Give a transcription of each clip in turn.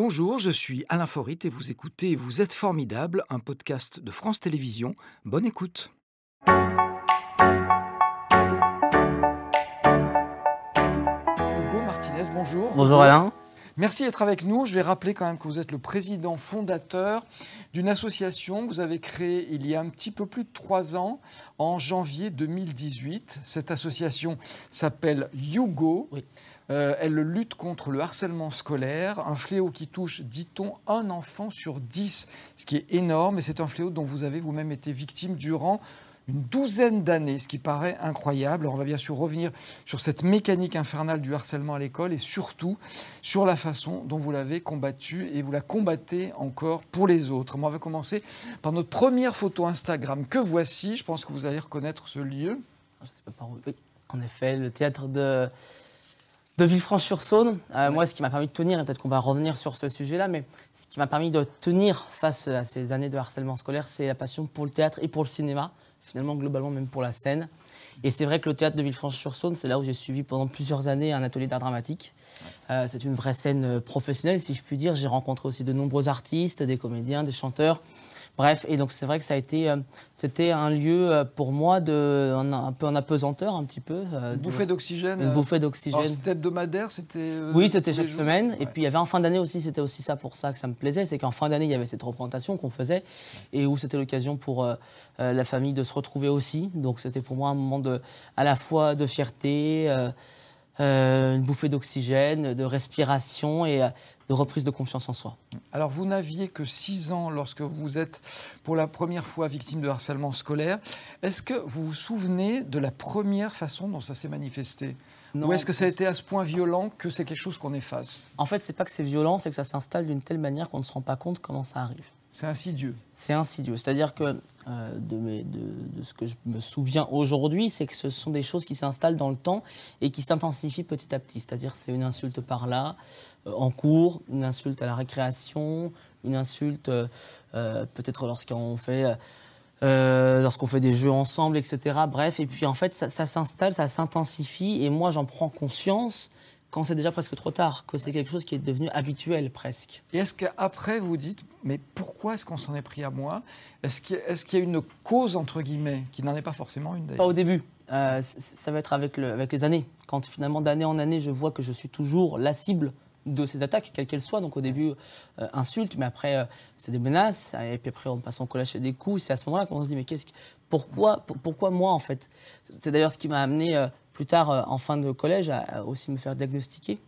Bonjour, je suis Alain Forit et vous écoutez Vous êtes formidable, un podcast de France Télévisions. Bonne écoute. Hugo Martinez, bonjour. Bonjour Alain. Merci d'être avec nous. Je vais rappeler quand même que vous êtes le président fondateur d'une association que vous avez créée il y a un petit peu plus de trois ans, en janvier 2018. Cette association s'appelle Hugo. Euh, elle lutte contre le harcèlement scolaire, un fléau qui touche, dit-on, un enfant sur dix, ce qui est énorme, et c'est un fléau dont vous avez vous-même été victime durant une douzaine d'années, ce qui paraît incroyable. on va bien sûr revenir sur cette mécanique infernale du harcèlement à l'école et surtout sur la façon dont vous l'avez combattu et vous la combattez encore pour les autres. on va commencer par notre première photo Instagram que voici. Je pense que vous allez reconnaître ce lieu. Je sais pas par où. En effet, le théâtre de de Villefranche-sur-Saône. Euh, moi, ce qui m'a permis de tenir, et peut-être qu'on va revenir sur ce sujet-là, mais ce qui m'a permis de tenir face à ces années de harcèlement scolaire, c'est la passion pour le théâtre et pour le cinéma, finalement, globalement, même pour la scène. Et c'est vrai que le théâtre de Villefranche-sur-Saône, c'est là où j'ai suivi pendant plusieurs années un atelier d'art dramatique. Euh, c'est une vraie scène euh, professionnelle, si je puis dire. J'ai rencontré aussi de nombreux artistes, des comédiens, des chanteurs. Bref, et donc c'est vrai que ça a été, euh, c'était un lieu euh, pour moi de, un, peu en apesanteur, un petit peu. Euh, une bouffée d'oxygène. Une bouffée d'oxygène. C'était hebdomadaire, c'était. oui, c'était chaque semaine. Et puis il y avait en fin d'année aussi, c'était aussi ça pour ça que ça me plaisait, c'est qu'en fin d'année il y avait cette représentation qu'on faisait et où c'était l'occasion pour la famille de se retrouver aussi. Donc c'était pour moi un moment de, à la fois de fierté. Une bouffée d'oxygène, de respiration et de reprise de confiance en soi. Alors, vous n'aviez que 6 ans lorsque vous êtes pour la première fois victime de harcèlement scolaire. Est-ce que vous vous souvenez de la première façon dont ça s'est manifesté? Ou est-ce que ça a été à ce point violent que c'est quelque chose qu'on efface? En fait, c'est pas que c'est violent, c'est que ça s'installe d'une telle manière qu'on ne se rend pas compte comment ça arrive. C'est insidieux. C'est insidieux. C'est-à-dire que euh, de, ce que je me souviens aujourd'hui, c'est que ce sont des choses qui s'installent dans le temps et qui s'intensifient petit à petit. C'est-à-dire c'est une insulte par là, euh, en cours, une insulte à la récréation, une insulte euh, peut-être lorsqu'on fait, lorsqu'on fait des jeux ensemble, etc. Bref, et puis en fait, ça, s'installe, ça s'intensifie, et moi j'en prends conscience quand c'est déjà presque trop tard, que c'est quelque chose qui est devenu habituel presque. Et est-ce qu'après vous dites, mais pourquoi est-ce qu'on s'en est pris à moi? Est-ce qu'il y, a une cause, entre guillemets, qui n'en est pas forcément une Pas au début. ça va être avec, le, avec les années. Quand finalement d'année en année, je vois que je suis toujours la cible de ces attaques, quelles qu'elles soient. Donc au début, euh, insultes, mais après, euh, c'est des menaces. Et puis après, on passe en collège des coups. C'est à ce moment-là qu'on se dit, mais qu'est-ce que, pourquoi, pourquoi moi, en fait? C'est d'ailleurs ce qui m'a amené euh, plus tard, en fin de collège, à, aussi me faire diagnostiquer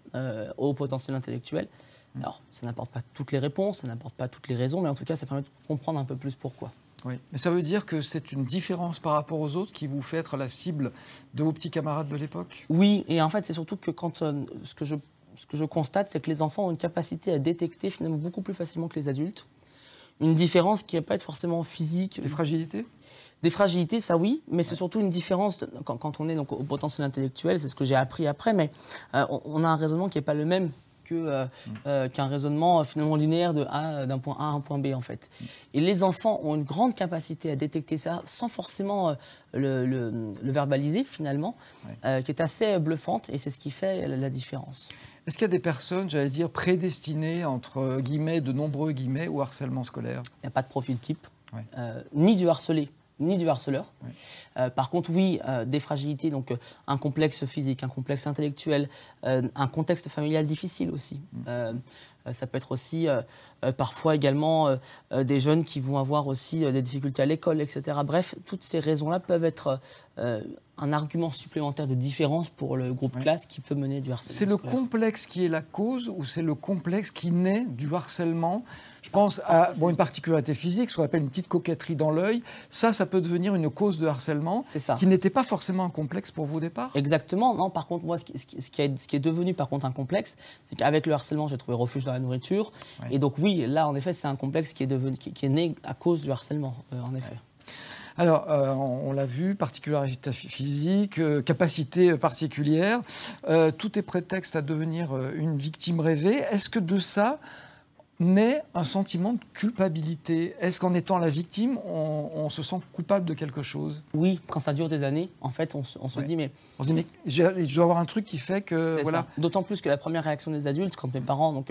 au potentiel intellectuel. Mmh. Alors, ça n'apporte pas toutes les réponses, ça n'apporte pas toutes les raisons, mais en tout cas, ça permet de comprendre un peu plus pourquoi. Oui, mais ça veut dire que c'est une différence par rapport aux autres qui vous fait être la cible de vos petits camarades de l'époque? Oui, et en fait, c'est surtout que quand ce que je ce que je constate, c'est que les enfants ont une capacité à détecter finalement beaucoup plus facilement que les adultes. Une différence qui va pas être forcément physique. Des fragilités? Des fragilités, ça oui, mais c'est surtout une différence quand, on est donc, au potentiel intellectuel, c'est ce que j'ai appris après, mais euh, on, a un raisonnement qui n'est pas le même euh, mm. euh, qu'un raisonnement finalement linéaire de A d'un point A à un point B en fait. Mm. Et les enfants ont une grande capacité à détecter ça sans forcément le, verbaliser finalement, qui est assez bluffante et c'est ce qui fait la différence. Est-ce qu'il y a des personnes, j'allais dire, prédestinées, entre guillemets, de nombreux guillemets, au harcèlement scolaire? Il n'y a pas de profil type, euh, ni du harcelé, ni du harceleur. Euh, par contre, oui, euh, des fragilités, donc un complexe physique, un complexe intellectuel, un contexte familial difficile aussi. Mm. ça peut être aussi parfois également des jeunes qui vont avoir aussi des difficultés à l'école, etc. Bref, toutes ces raisons-là peuvent être un argument supplémentaire de différence pour le groupe classe qui peut mener du harcèlement. C'est le complexe qui est la cause ou c'est le complexe qui naît du harcèlement? Je pense à bon, une particularité physique, ce qu'on appelle une petite coquetterie dans l'œil. Ça, ça peut devenir une cause de harcèlement ça. qui n'était pas forcément un complexe pour vous au départ? Exactement. Non, par contre, moi, ce qui, ce qui, est, ce qui est, devenu par contre un complexe, c'est qu'avec le harcèlement, j'ai trouvé refuge dans la nourriture. Et donc oui, là, en effet, c'est un complexe qui est, devenu, qui, est né à cause du harcèlement, euh, en effet. Alors, euh, on, l'a vu, particularité physique, euh, capacité particulière, euh, tout est prétexte à devenir une victime rêvée. Est-ce que de ça naît un sentiment de culpabilité? Est-ce qu'en étant la victime, on, se sent coupable de quelque chose? Oui, quand ça dure des années, en fait, on, se dit mais... On se dit mais je dois avoir un truc qui fait que... Voilà. D'autant plus que la première réaction des adultes, quand mes parents... Donc,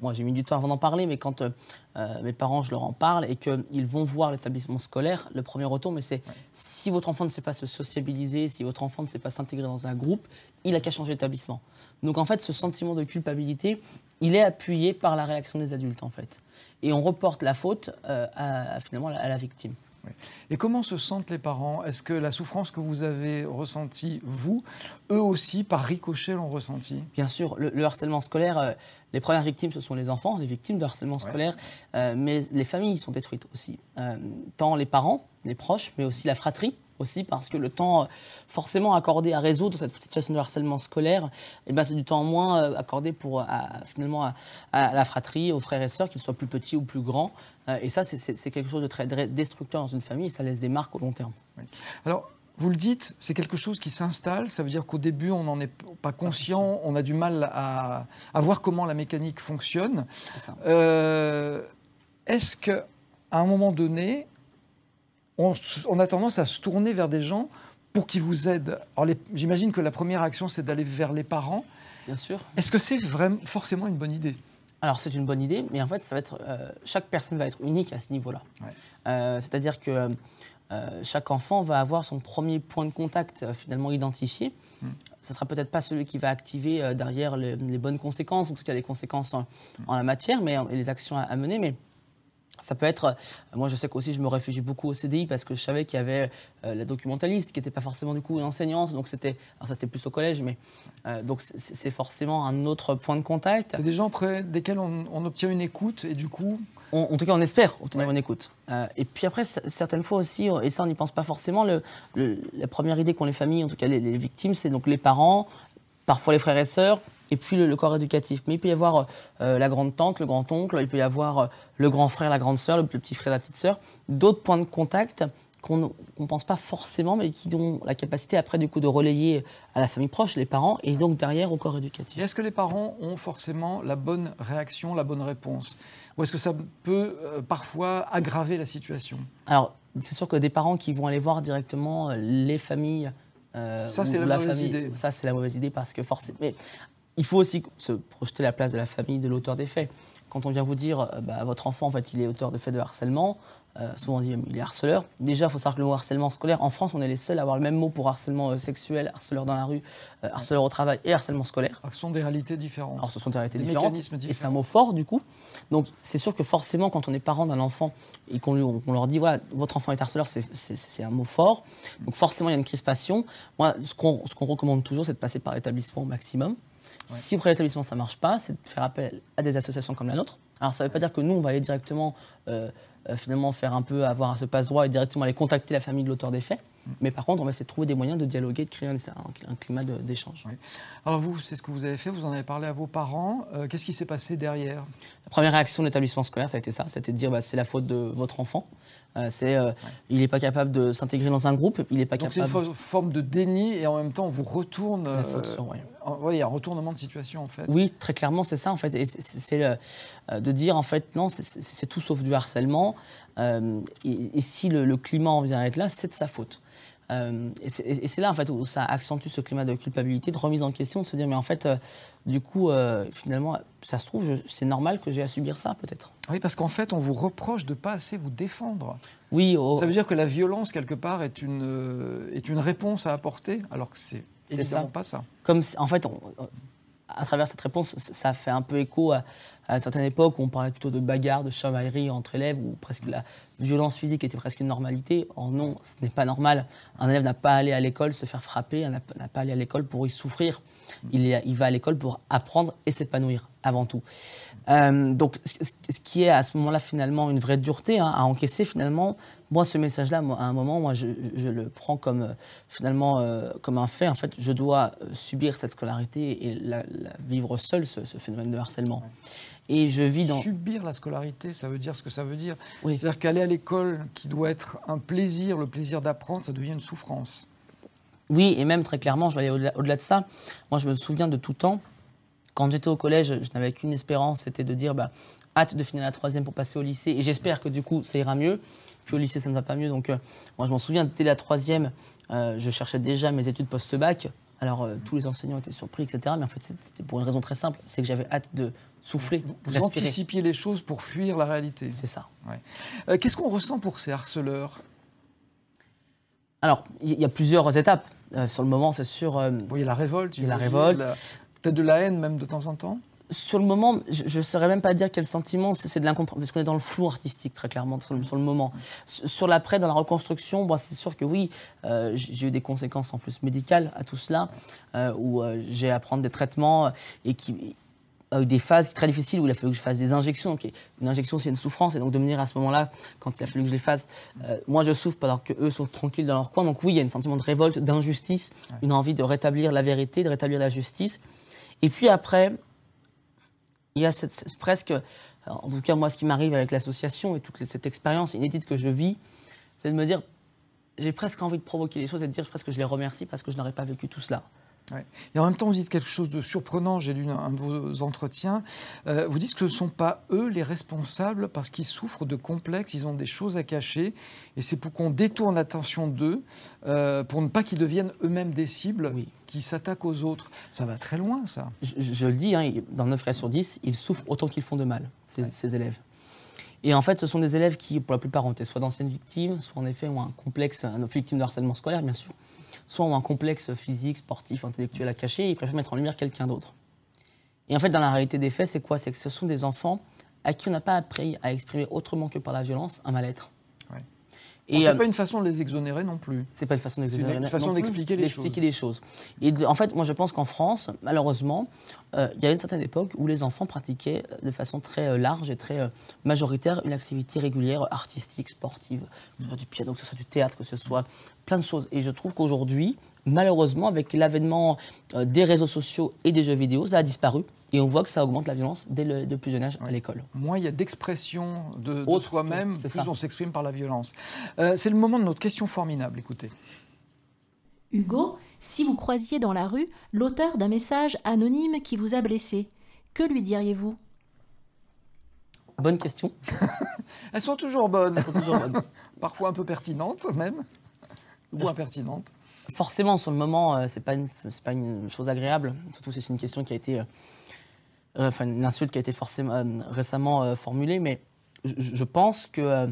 moi j'ai mis du temps avant d'en parler, mais quand euh, euh, mes parents, je leur en parle et qu'ils vont voir l'établissement scolaire, le premier retour, mais c'est si votre enfant ne sait pas se sociabiliser, si votre enfant ne sait pas s'intégrer dans un groupe, il a qu'à changer d'établissement. Donc en fait, ce sentiment de culpabilité, il est appuyé par la réaction des adultes en fait. Et on reporte la faute à, finalement à la victime. Et comment se sentent les parents? Est-ce que la souffrance que vous avez ressentie, vous, eux aussi, par ricochet, l'ont ressentie? Bien sûr, le, harcèlement scolaire, euh, les premières victimes, ce sont les enfants, les victimes de harcèlement scolaire, euh, mais les familles sont détruites aussi. Euh, tant les parents, les proches, mais aussi la fratrie aussi parce que le temps euh, forcément accordé à résoudre cette situation de harcèlement scolaire, eh ben, c'est du temps moins euh, accordé pour, finalement à, la fratrie, aux frères et sœurs, qu'ils soient plus petits ou plus grands. Euh, et ça, c'est quelque chose de très destructeur dans une famille et ça laisse des marques au long terme. Alors, vous le dites, c'est quelque chose qui s'installe. Ça veut dire qu'au début, on n'en est pas conscient, on a du mal à, à voir comment la mécanique fonctionne. Est-ce qu'à un moment donné, on, a tendance à se tourner vers des gens pour qu'ils vous aident. J'imagine que la première action, c'est d'aller vers les parents. Bien sûr. Est-ce que c'est vraiment forcément une bonne idée? Alors c'est une bonne idée, mais en fait ça va être euh, chaque personne va être unique à ce niveau-là. Euh, c'est-à-dire que euh, chaque enfant va avoir son premier point de contact finalement identifié. Ce hmm. ne sera peut-être pas celui qui va activer derrière les, bonnes conséquences, en tout cas les conséquences en, la matière, mais les actions à mener, mais ça peut être, euh, moi je sais qu'aussi je me réfugie beaucoup au CDI parce que je savais qu'il y avait euh, la documentaliste qui n'était pas forcément du coup une enseignante, donc c'était, alors ça c'était plus au collège, mais euh, donc c'est forcément un autre point de contact. C'est des gens près desquels on, obtient une écoute et du coup. en tout cas, on espère obtenir une écoute. et puis après, certaines fois aussi, et ça on n'y pense pas forcément, le, la première idée qu'ont les familles, en tout cas les, les victimes, c'est donc les parents, parfois les frères et sœurs, et puis le, corps éducatif. Mais il peut y avoir euh, la grande-tante, le grand-oncle, il peut y avoir euh, le grand frère, la grande sœur, le petit frère, la petite sœur, d'autres points de contact qu'on ne pense pas forcément, mais qui ont la capacité après du coup de relayer à la famille proche, les parents, et donc derrière au corps éducatif. Est-ce que les parents ont forcément la bonne réaction, la bonne réponse? Ou est-ce que ça peut euh, parfois aggraver la situation? Alors, c'est sûr que des parents qui vont aller voir directement les familles ça, c'est la, mauvaise idée. Ça, c'est la mauvaise idée parce que forcément il faut aussi se projeter la place de la famille de l'auteur des faits. Quand on vient vous dire, euh, bah, votre enfant, en fait, il est auteur de faits de harcèlement, euh, souvent on dit il est harceleur. Déjà, il faut savoir que le mot harcèlement scolaire, en France, on est les seuls à avoir le même mot pour harcèlement euh, sexuel, harceleur dans la rue, harceleur au travail et harcèlement scolaire. ce sont des réalités différentes. Alors, ce sont des réalités différentes. Et c'est un mot fort, du coup. Donc, c'est sûr que forcément, quand on est parent d'un enfant et qu'on leur dit, voilà, votre enfant est harceleur, c'est un mot fort. Donc, forcément, il y a une crispation. Moi, ce qu'on recommande toujours, c'est de passer par l'établissement au maximum. Si auprès de l'établissement ça ne marche pas, c'est de faire appel à des associations comme la nôtre. Alors ça ne veut pas dire que nous, on va aller directement, euh, euh, finalement, faire un peu, avoir ce passe-droit et directement aller contacter la famille de l'auteur des faits. Mm. Mais par contre, on va essayer de trouver des moyens de dialoguer, de créer un, un, climat d'échange. Alors vous, c'est ce que vous avez fait, vous en avez parlé à vos parents. Euh, qu'est-ce qui s'est passé derrière? La première réaction de l'établissement scolaire, ça a été ça, c'était de dire bah, c'est la faute de votre enfant. Euh, c'est, euh, il n'est pas capable de s'intégrer dans un groupe, il n'est pas Donc capable. c'est une forme de déni et en même temps on vous retourne. La faute sur, oui. il y a un retournement de situation en fait. Oui, très clairement c'est ça en fait. c'est, de dire en fait non, c'est, tout sauf du harcèlement. Et, si le, le climat en vient à être là, c'est de sa faute. Euh, et c'est là en fait où ça accentue ce climat de culpabilité, de remise en question, de se dire mais en fait, euh, du coup, euh, finalement, ça se trouve, c'est normal que j'ai à subir ça peut-être. Oui, parce qu'en fait, on vous reproche de pas assez vous défendre. Oui. Ça veut dire que la violence quelque part est une est une réponse à apporter, alors que c'est évidemment pas ça. Comme en fait, à travers cette réponse, ça fait un peu écho à, à une certaine où on parlait plutôt de bagarre, de chamaillerie entre élèves, où presque la violence physique était presque une normalité. Or non, ce n'est pas normal. Un élève n'a pas à aller à l'école se faire frapper, n'a pas à aller à l'école pour y souffrir. Il, il va à l'école pour apprendre et s'épanouir avant tout. Euh, donc, ce qui est à ce moment-là finalement une vraie dureté hein, à encaisser finalement. Moi, ce message-là, à un moment, moi, je, le prends comme euh, finalement euh, comme un fait. En fait, je dois subir cette scolarité et la, vivre seul ce, phénomène de harcèlement. Et je vis dans subir la scolarité, ça veut dire ce que ça veut dire. C'est-à-dire qu'aller à l'école, qui doit être un plaisir, le plaisir d'apprendre, ça devient une souffrance. Oui, et même très clairement, je vais aller au-delà de ça. Moi, je me souviens de tout temps quand j'étais au collège, je n'avais qu'une espérance, c'était de dire bah, hâte de finir la troisième pour passer au lycée. Et j'espère que du coup, ça ira mieux. Puis au lycée, ça ne va pas mieux. Donc, euh, moi, je m'en souviens, dès la troisième, euh, je cherchais déjà mes études post-bac. Alors, euh, tous les enseignants étaient surpris, etc. Mais en fait, c'était pour une raison très simple c'est que j'avais hâte de souffler. Vous, vous anticipiez les choses pour fuir la réalité. C'est ça. Euh, qu'est-ce qu'on ressent pour ces harceleurs? Alors, il y, a plusieurs étapes. Euh, sur le moment, c'est sûr. Vous voyez la révolte. Il y a la révolte. Peut-être de la haine, même de temps en temps sur le moment, je ne saurais même pas dire quel sentiment, c'est de l'incompréhension, parce qu'on est dans le flou artistique, très clairement, sur le, moment. Sur l'après, dans la reconstruction, bon, c'est sûr que oui, euh, j'ai eu des conséquences en plus médicales à tout cela, euh, où euh, j'ai à prendre des traitements et qui a eu des phases très difficiles où il a fallu que je fasse des injections. Une injection, c'est une souffrance, et donc de venir à ce moment-là, quand il a fallu que je les fasse, moi je souffre alors que eux sont tranquilles dans leur coin. Donc oui, il y a un sentiment de révolte, d'injustice, une envie de rétablir la vérité, de rétablir la justice. Et puis après, il y a presque, en tout cas moi ce qui m'arrive avec l'association et toute cette expérience inédite que je vis, c'est de me dire, j'ai presque envie de provoquer les choses et de dire presque que je les remercie parce que je n'aurais pas vécu tout cela. Et en même temps, vous dites quelque chose de surprenant, j'ai lu un de vos entretiens, euh, vous dites que ce ne sont pas eux les responsables parce qu'ils souffrent de complexes, ils ont des choses à cacher, et c'est pour qu'on détourne l'attention d'eux, euh, pour ne pas qu'ils deviennent eux-mêmes des cibles qui s'attaquent aux autres. Ça va très loin, ça. Je, le dis, hein, dans 9 cas sur 10, ils souffrent autant qu'ils font de mal, ces, élèves. Et en fait, ce sont des élèves qui, pour la plupart, ont été soit d'anciennes victimes, soit en effet ont un complexe, un victime de harcèlement scolaire, bien sûr soit ont un complexe physique, sportif, intellectuel à cacher, et ils préfèrent mettre en lumière quelqu'un d'autre. Et en fait, dans la réalité des faits, c'est quoi? C'est que ce sont des enfants à qui on n'a pas appris à exprimer autrement que par la violence un mal-être. Et c'est euh, pas une façon de les exonérer non plus. C'est pas une façon d'exonérer. C'est une façon d'expliquer les, choses. les choses. Et en fait, moi, je pense qu'en France, malheureusement, euh, il y a une certaine époque où les enfants pratiquaient euh, de façon très large et très majoritaire une activité régulière, artistique, sportive, que ce soit du piano, que ce soit du théâtre, que ce soit plein de choses. Et je trouve qu'aujourd'hui, malheureusement, avec l'avènement des réseaux sociaux et des jeux vidéo, ça a disparu. Et on voit que ça augmente la violence dès le plus jeune âge à l'école. Moins il y a d'expression de, soi-même, plus on s'exprime par la violence. Euh, c'est le moment de notre question formidable, écoutez. Hugo, si vous croisiez dans la rue l'auteur d'un message anonyme qui vous a blessé, que lui diriez-vous? Bonne question. Elles sont toujours bonnes. Elles sont toujours bonnes. Parfois un peu pertinentes même, ou impertinentes. Forcément, sur le moment, euh, c'est pas pas une chose agréable. Surtout c'est une question qui a été euh, euh, enfin une insulte qui a été forcément, récemment formulée, mais je, pense que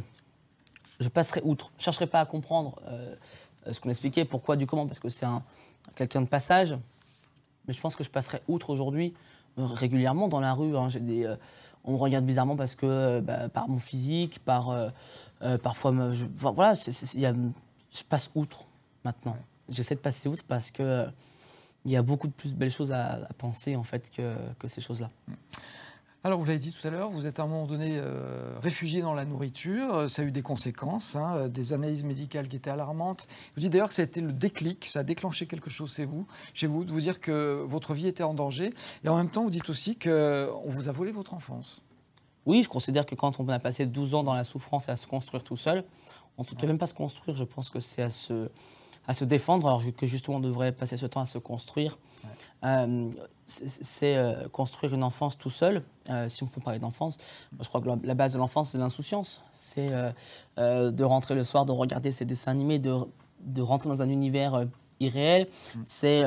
je passerai outre. Je ne chercherai pas à comprendre ce qu'on expliquait, pourquoi, du comment, parce que c'est quelqu'un de passage, mais je pense que je passerai outre aujourd'hui régulièrement dans la rue. Hein. on me regarde bizarrement parce que bah, par mon physique, par parfois, voilà, je passe outre maintenant. J'essaie de passer outre parce que il y a beaucoup de plus belles choses à, penser en fait que, ces choses-là. Alors, vous l'avez dit tout à l'heure, vous êtes à un moment donné euh, réfugié dans la nourriture. Ça a eu des conséquences, hein, des analyses médicales qui étaient alarmantes. Vous dites d'ailleurs que ça a été le déclic, ça a déclenché quelque chose chez vous, chez vous, de vous dire que votre vie était en danger. Et en même temps, vous dites aussi qu'on vous a volé votre enfance. Oui, je considère que quand on a passé 12 ans dans la souffrance et à se construire tout seul, en tout cas même pas se construire, je pense que c'est à se à se défendre, alors que justement on devrait passer ce temps à se construire. Euh, c'est euh, construire une enfance tout seul, euh, si on peut parler d'enfance. Je crois que la, base de l'enfance, c'est l'insouciance. C'est de rentrer le soir, de regarder ces dessins animés, de, de rentrer dans un univers irréel. Mm. C'est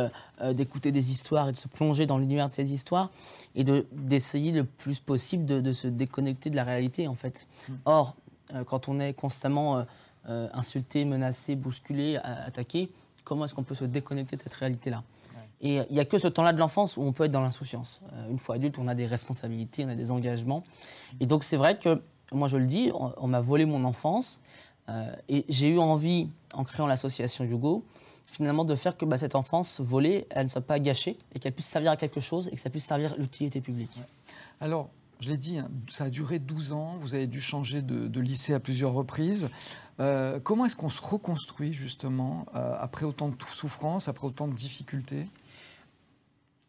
d'écouter des histoires et de se plonger dans l'univers de ces histoires et d'essayer le plus possible de, de, se déconnecter de la réalité, en fait. Mm. Or, quand on est constamment euh, insulté, menacé, bousculé, attaqué, comment est-ce qu'on peut se déconnecter de cette réalité-là? Et il n'y a que ce temps-là de l'enfance où on peut être dans l'insouciance. Euh, une fois adulte, on a des responsabilités, on a des engagements. Et donc c'est vrai que, moi je le dis, on, m'a volé mon enfance. Euh, et j'ai eu envie, en créant l'association Yugo, finalement de faire que bah, cette enfance volée, elle ne soit pas gâchée et qu'elle puisse servir à quelque chose et que ça puisse servir l'utilité publique. Alors, je l'ai dit, hein, ça a duré 12 ans, vous avez dû changer de, lycée à plusieurs reprises. Euh, comment est-ce qu'on se reconstruit justement euh, après autant de souffrances, après autant de difficultés?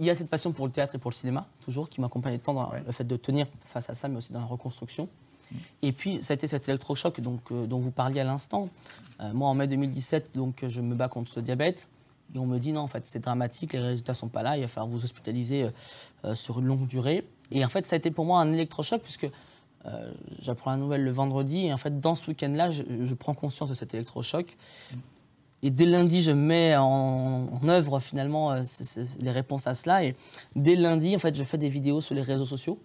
Il y a cette passion pour le théâtre et pour le cinéma, toujours, qui m'accompagne tant dans le fait de tenir face à ça, mais aussi dans la reconstruction. Mm. Et puis, ça a été cet électrochoc donc, euh, dont vous parliez à l'instant. moi, en mai 2017, donc, je me bats contre ce diabète. Et on me dit non, en fait, c'est dramatique, les résultats sont pas là, il va falloir vous hospitaliser sur une longue durée. Et en fait, ça a été pour moi un électrochoc, puisque euh, j'apprends la nouvelle le vendredi. Et en fait, dans ce week-end-là, je, prends conscience de cet électrochoc. Et dès lundi, je mets en, œuvre finalement euh, les réponses à cela. Et dès lundi, en fait, je fais des vidéos sur les réseaux sociaux.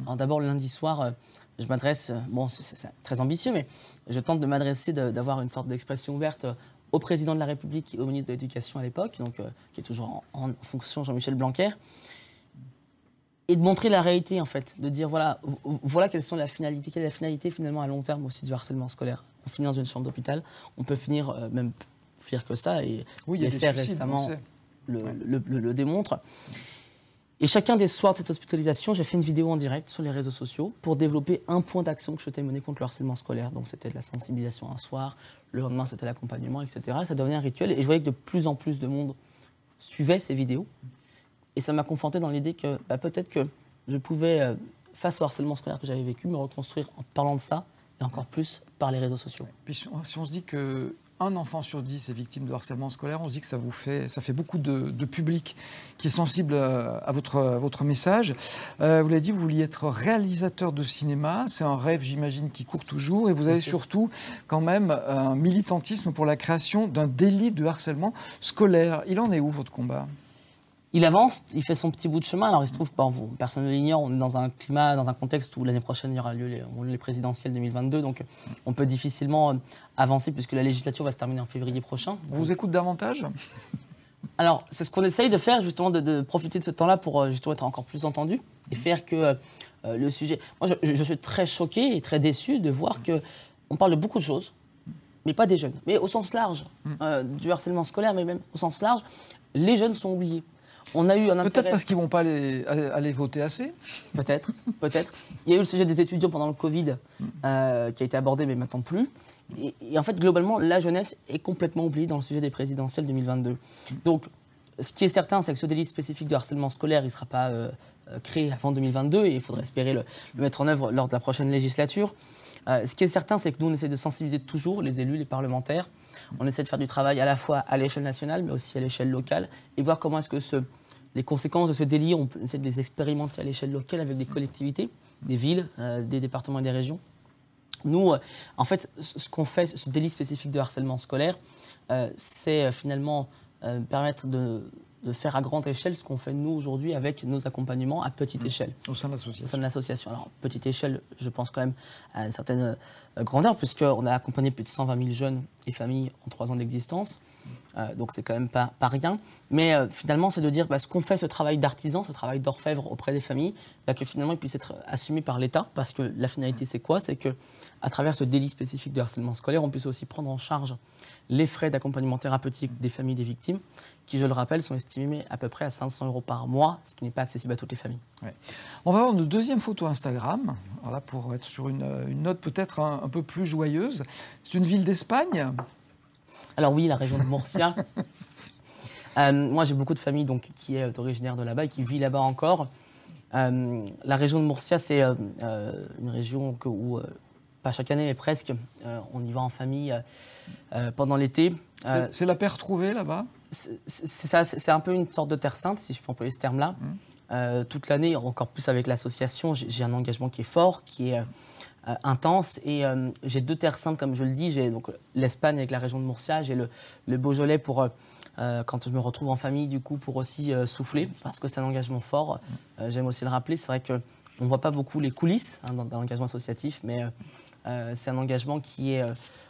Alors d'abord, lundi soir, euh, je m'adresse, euh, bon, c'est très ambitieux, mais je tente de m'adresser, d'avoir une sorte d'expression ouverte au président de la République et au ministre de l'Éducation à l'époque, donc qui est toujours en, en fonction Jean-Michel Blanquer, et de montrer la réalité en fait, de dire voilà, voilà quelles sont la finalité, quelle est la finalité finalement à long terme aussi du harcèlement scolaire. On finit dans une chambre d'hôpital, on peut finir même pire que ça. Et oui, les faits récemment le, le, démontrent. Et chacun des soirs de cette hospitalisation, j'ai fait une vidéo en direct sur les réseaux sociaux pour développer un point d'action que je souhaitais mener contre le harcèlement scolaire. Donc c'était de la sensibilisation un soir, le lendemain c'était l'accompagnement, etc. Ça devenait un rituel et je voyais que de plus en plus de monde suivait ces vidéos. Et ça m'a confronté dans l'idée que bah, peut-être que je pouvais, euh, face au harcèlement scolaire que j'avais vécu, me reconstruire en parlant de ça et encore plus par les réseaux sociaux. Puis si on se dit que un enfant sur dix est victime de harcèlement scolaire, on se dit que ça vous fait, ça fait beaucoup de, public qui est sensible euh, à votre, votre message. Euh, vous l'avez dit, vous vouliez être réalisateur de cinéma. C'est un rêve, j'imagine, qui court toujours. Et vous avez surtout quand même un militantisme pour la création d'un délit de harcèlement scolaire. Il en est où votre combat? Il avance, il fait son petit bout de chemin. Alors il se trouve, vous, personne ne l'ignore, on est dans un climat, dans un contexte où l'année prochaine il y aura lieu les, les, présidentielles 2022, donc on peut difficilement euh, avancer puisque la législature va se terminer en février prochain. vous écoute davantage? Alors c'est ce qu'on essaye de faire justement, de, profiter de ce temps-là pour euh, justement être encore plus entendu et faire que euh, le sujet. Moi je, je, suis très choqué et très déçu de voir que on parle de beaucoup de choses, mais pas des jeunes, mais au sens large du harcèlement scolaire, mais même au sens large, les jeunes sont oubliés. On a eu un Peut-être parce qu'ils ne vont pas aller, voter assez Peut-être, peut-être. Il y a eu le sujet des étudiants pendant le Covid mm. euh, qui a été abordé, mais maintenant plus. Et, en fait, globalement, la jeunesse est complètement oubliée dans le sujet des présidentielles 2022. Mm. Donc, ce qui est certain, c'est que ce délit spécifique de harcèlement scolaire, il ne sera pas euh, euh, créé avant 2022 et il faudrait espérer le, mettre en œuvre lors de la prochaine législature. ce qui est certain, c'est que nous, on essaie de sensibiliser toujours les élus, les parlementaires. On essaie de faire du travail à la fois à l'échelle nationale, mais aussi à l'échelle locale, et voir comment est-ce que ce, les conséquences de ce délit, on essaie de les expérimenter à l'échelle locale avec des collectivités, des villes, euh, des départements et des régions. Nous, euh, en fait, ce qu'on fait, ce délit spécifique de harcèlement scolaire, euh, c'est finalement permettre de, de, faire à grande échelle ce qu'on fait nous aujourd'hui avec nos accompagnements à petite mmh. échelle. Au sein de l'association. Au sein de l'association. Alors, petite échelle, je pense quand même à une certaine grandeur, puisqu'on a accompagné plus de 120 000 jeunes et familles en trois ans d'existence. Euh, donc c'est quand même pas, rien. Mais euh, finalement, c'est de dire bah, ce qu'on fait, ce travail d'artisan, ce travail d'orfèvre auprès des familles, bah, que finalement il puisse être assumé par l'État, parce que la finalité c'est quoi? C'est que à travers ce délit spécifique de harcèlement scolaire, on puisse aussi prendre en charge les frais d'accompagnement thérapeutique des familles des victimes, qui, je le rappelle, sont estimés à peu près à 500 euros par mois, ce qui n'est pas accessible à toutes les familles. On va voir une deuxième photo Instagram, voilà, pour être sur une, note peut-être peu plus joyeuse. C'est une ville d'Espagne alors oui, la région de Murcia. Euh, moi, j'ai beaucoup de familles donc, qui est originaire de là-bas et qui vit là-bas encore. Euh, la région de Murcia, c'est euh, une région que, où, pas chaque année, mais presque, on y va en famille pendant l'été. c'est la paix retrouvée là-bas? C'est un peu une sorte de terre sainte, si je peux employer ce terme-là. Mmh. toute l'année, encore plus avec l'association, j'ai un engagement qui est fort, qui est euh, intense. Et euh, j'ai deux terres saintes, comme je le dis. J'ai donc l'Espagne avec la région de Murcia. J'ai le, le, Beaujolais pour euh, quand je me retrouve en famille, du coup, pour aussi souffler, parce que c'est un engagement fort. J'aime aussi le rappeler. C'est vrai que on voit pas beaucoup les coulisses hein, dans, l'engagement associatif, mais c'est un engagement qui est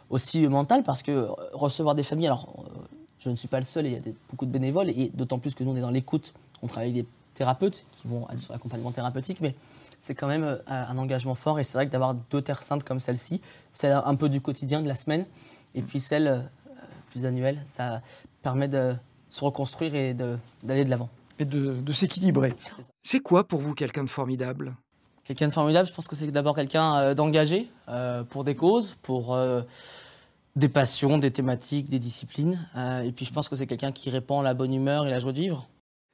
aussi mental, parce que recevoir des familles. Alors, je ne suis pas le seul. Il y a beaucoup de bénévoles, et d'autant plus que nous on est dans l'écoute. On travaille avec des thérapeutes qui vont être sur l'accompagnement thérapeutique, mais c'est quand même euh, un engagement fort. Et c'est vrai que d'avoir deux terres saintes comme celle-ci, c'est un peu du quotidien de la semaine. Et puis celle euh, plus annuelle, ça permet de se reconstruire et d'aller de l'avant. Et de, s'équilibrer. C'est quoi pour vous quelqu'un de formidable? Quelqu'un de formidable, je pense que c'est d'abord quelqu'un euh, d'engagé pour des causes, pour des passions, des thématiques, des disciplines. et puis je pense que c'est quelqu'un qui répand la bonne humeur et la joie de vivre.